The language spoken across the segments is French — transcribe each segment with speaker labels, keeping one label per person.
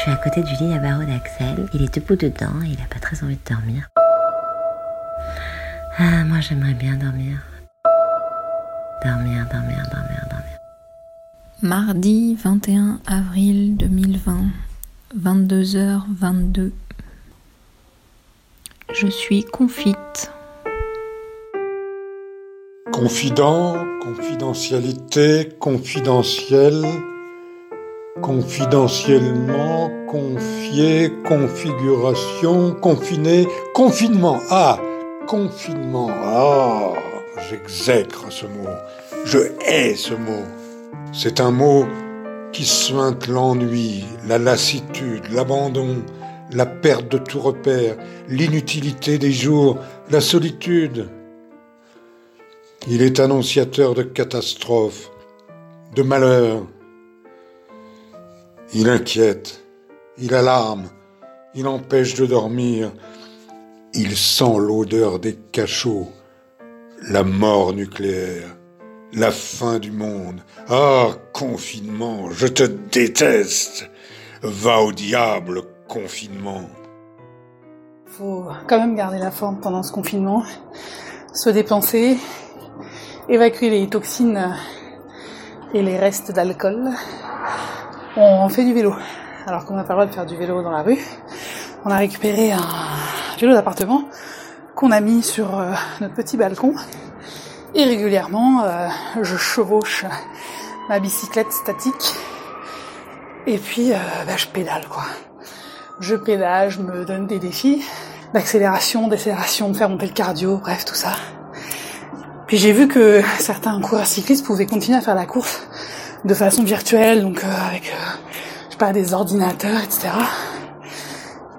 Speaker 1: Je suis à côté du lit à barreaux d'Axel. Il est debout dedans et il n'a pas très envie de dormir. Ah, moi j'aimerais bien dormir. Dormir, dormir, dormir, dormir.
Speaker 2: Mardi 21 avril 2020, 22h22. Je suis confite.
Speaker 3: Confident, confidentialité, confidentiel, confidentiellement, confié, configuration, confiné, confinement. Ah, confinement. Ah, j'exècre ce mot. Je hais ce mot. C'est un mot qui suinte l'ennui, la lassitude, l'abandon, la perte de tout repère, l'inutilité des jours, la solitude. Il est annonciateur de catastrophes, de malheurs. Il inquiète, il alarme, il empêche de dormir, il sent l'odeur des cachots, la mort nucléaire, la fin du monde. Ah, confinement, je te déteste. Va au diable, confinement.
Speaker 4: Faut quand même garder la forme pendant ce confinement, se dépenser, évacuer les toxines et les restes d'alcool. On fait du vélo. Alors qu'on n'a pas le droit de faire du vélo dans la rue, on a récupéré un vélo d'appartement qu'on a mis sur euh, notre petit balcon. Et régulièrement, euh, je chevauche ma bicyclette statique. Et puis, euh, bah, je pédale, quoi. Je pédale, je me donne des défis d'accélération, décélération, de faire monter le cardio, bref, tout ça. Puis j'ai vu que certains coureurs cyclistes pouvaient continuer à faire la course de façon virtuelle, donc euh, avec, euh, je sais pas, des ordinateurs, etc.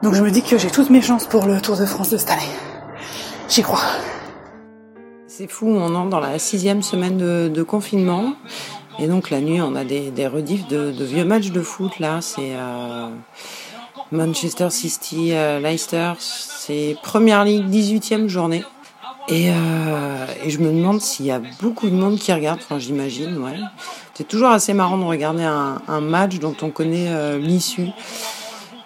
Speaker 4: Donc je me dis que j'ai toutes mes chances pour le Tour de France de cette année. J'y crois.
Speaker 5: C'est fou, on entre dans la sixième semaine de, confinement. Et donc la nuit, on a des, des rediffs de, vieux matchs de foot. Là, c'est euh, Manchester City, Leicester. C'est Première Ligue, 18e journée. Et, euh, et, je me demande s'il y a beaucoup de monde qui regarde, enfin j'imagine, ouais. C'est toujours assez marrant de regarder un, un match dont on connaît euh, l'issue.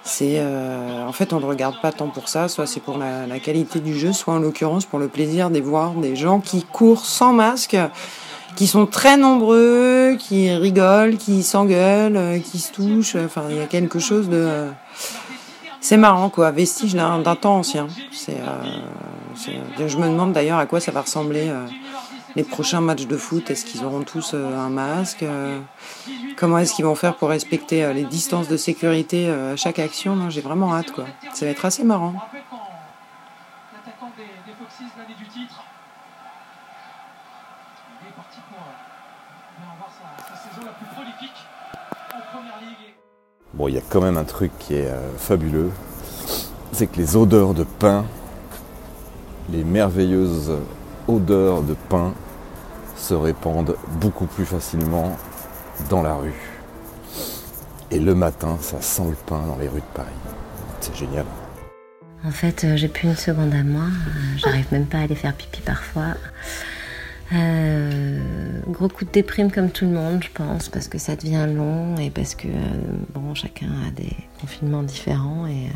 Speaker 5: C'est euh, en fait on le regarde pas tant pour ça, soit c'est pour la, la, qualité du jeu, soit en l'occurrence pour le plaisir de voir des gens qui courent sans masque, qui sont très nombreux, qui rigolent, qui s'engueulent, euh, qui se touchent. Enfin il y a quelque chose de c'est marrant quoi, vestige d'un temps ancien. C'est euh, je me demande d'ailleurs à quoi ça va ressembler euh, les prochains matchs de foot. Est-ce qu'ils auront tous euh, un masque Comment est-ce qu'ils vont faire pour respecter les distances de sécurité à chaque action? J'ai vraiment hâte quoi. Ça va être assez marrant.
Speaker 6: Bon, il y a quand même un truc qui est fabuleux, c'est que les odeurs de pain les merveilleuses odeurs de pain se répandent beaucoup plus facilement dans la rue. Et le matin, ça sent le pain dans les rues de Paris. C'est génial.
Speaker 1: En fait, euh, j'ai plus une seconde à moi. Euh, j'arrive même pas à aller faire pipi parfois. Euh, gros coup de déprime comme tout le monde, je pense, parce que ça devient long et parce que bon, chacun a des confinements différents et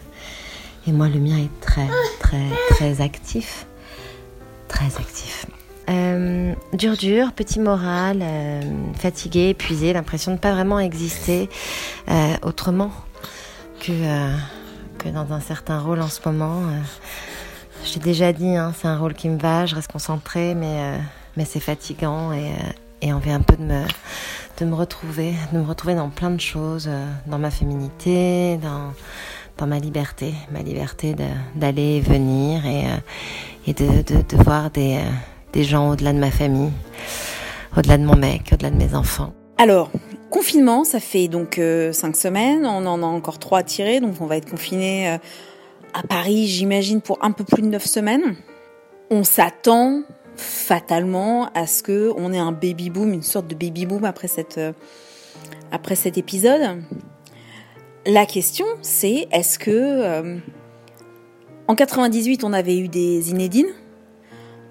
Speaker 1: et moi, le mien est très, très, très actif. Très actif. Euh, dur, dur, petit moral, euh, fatigué, épuisé, l'impression de ne pas vraiment exister euh, autrement que, que dans un certain rôle en ce moment. je t'ai déjà dit, hein, c'est un rôle qui me va, je reste concentrée, mais, mais c'est fatigant et, et envie un peu de me, de me retrouver, de me retrouver dans plein de choses, dans ma féminité, dans dans ma liberté, ma liberté d'aller et venir et, euh, et de, voir des, euh, des gens au-delà de ma famille, au-delà de mon mec, au-delà de mes enfants.
Speaker 7: Alors, confinement, ça fait donc euh, cinq semaines, on en a encore trois à tirer, donc on va être confiné à Paris, j'imagine, pour un peu plus de neuf semaines. On s'attend fatalement à ce que on ait un baby boom, une sorte de baby boom après après cet épisode. La question, c'est est-ce que euh, en 98 on avait eu des Inédines,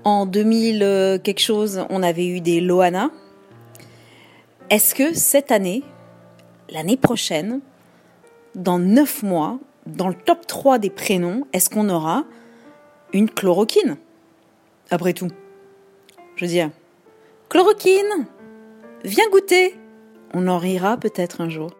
Speaker 7: en 2000 euh, quelque chose on avait eu des Loana. Est-ce que cette année, l'année prochaine, dans 9 mois, dans le top 3 des prénoms, est-ce qu'on aura une chloroquine? Après tout. Je veux dire, chloroquine Viens goûter On en rira peut-être un jour.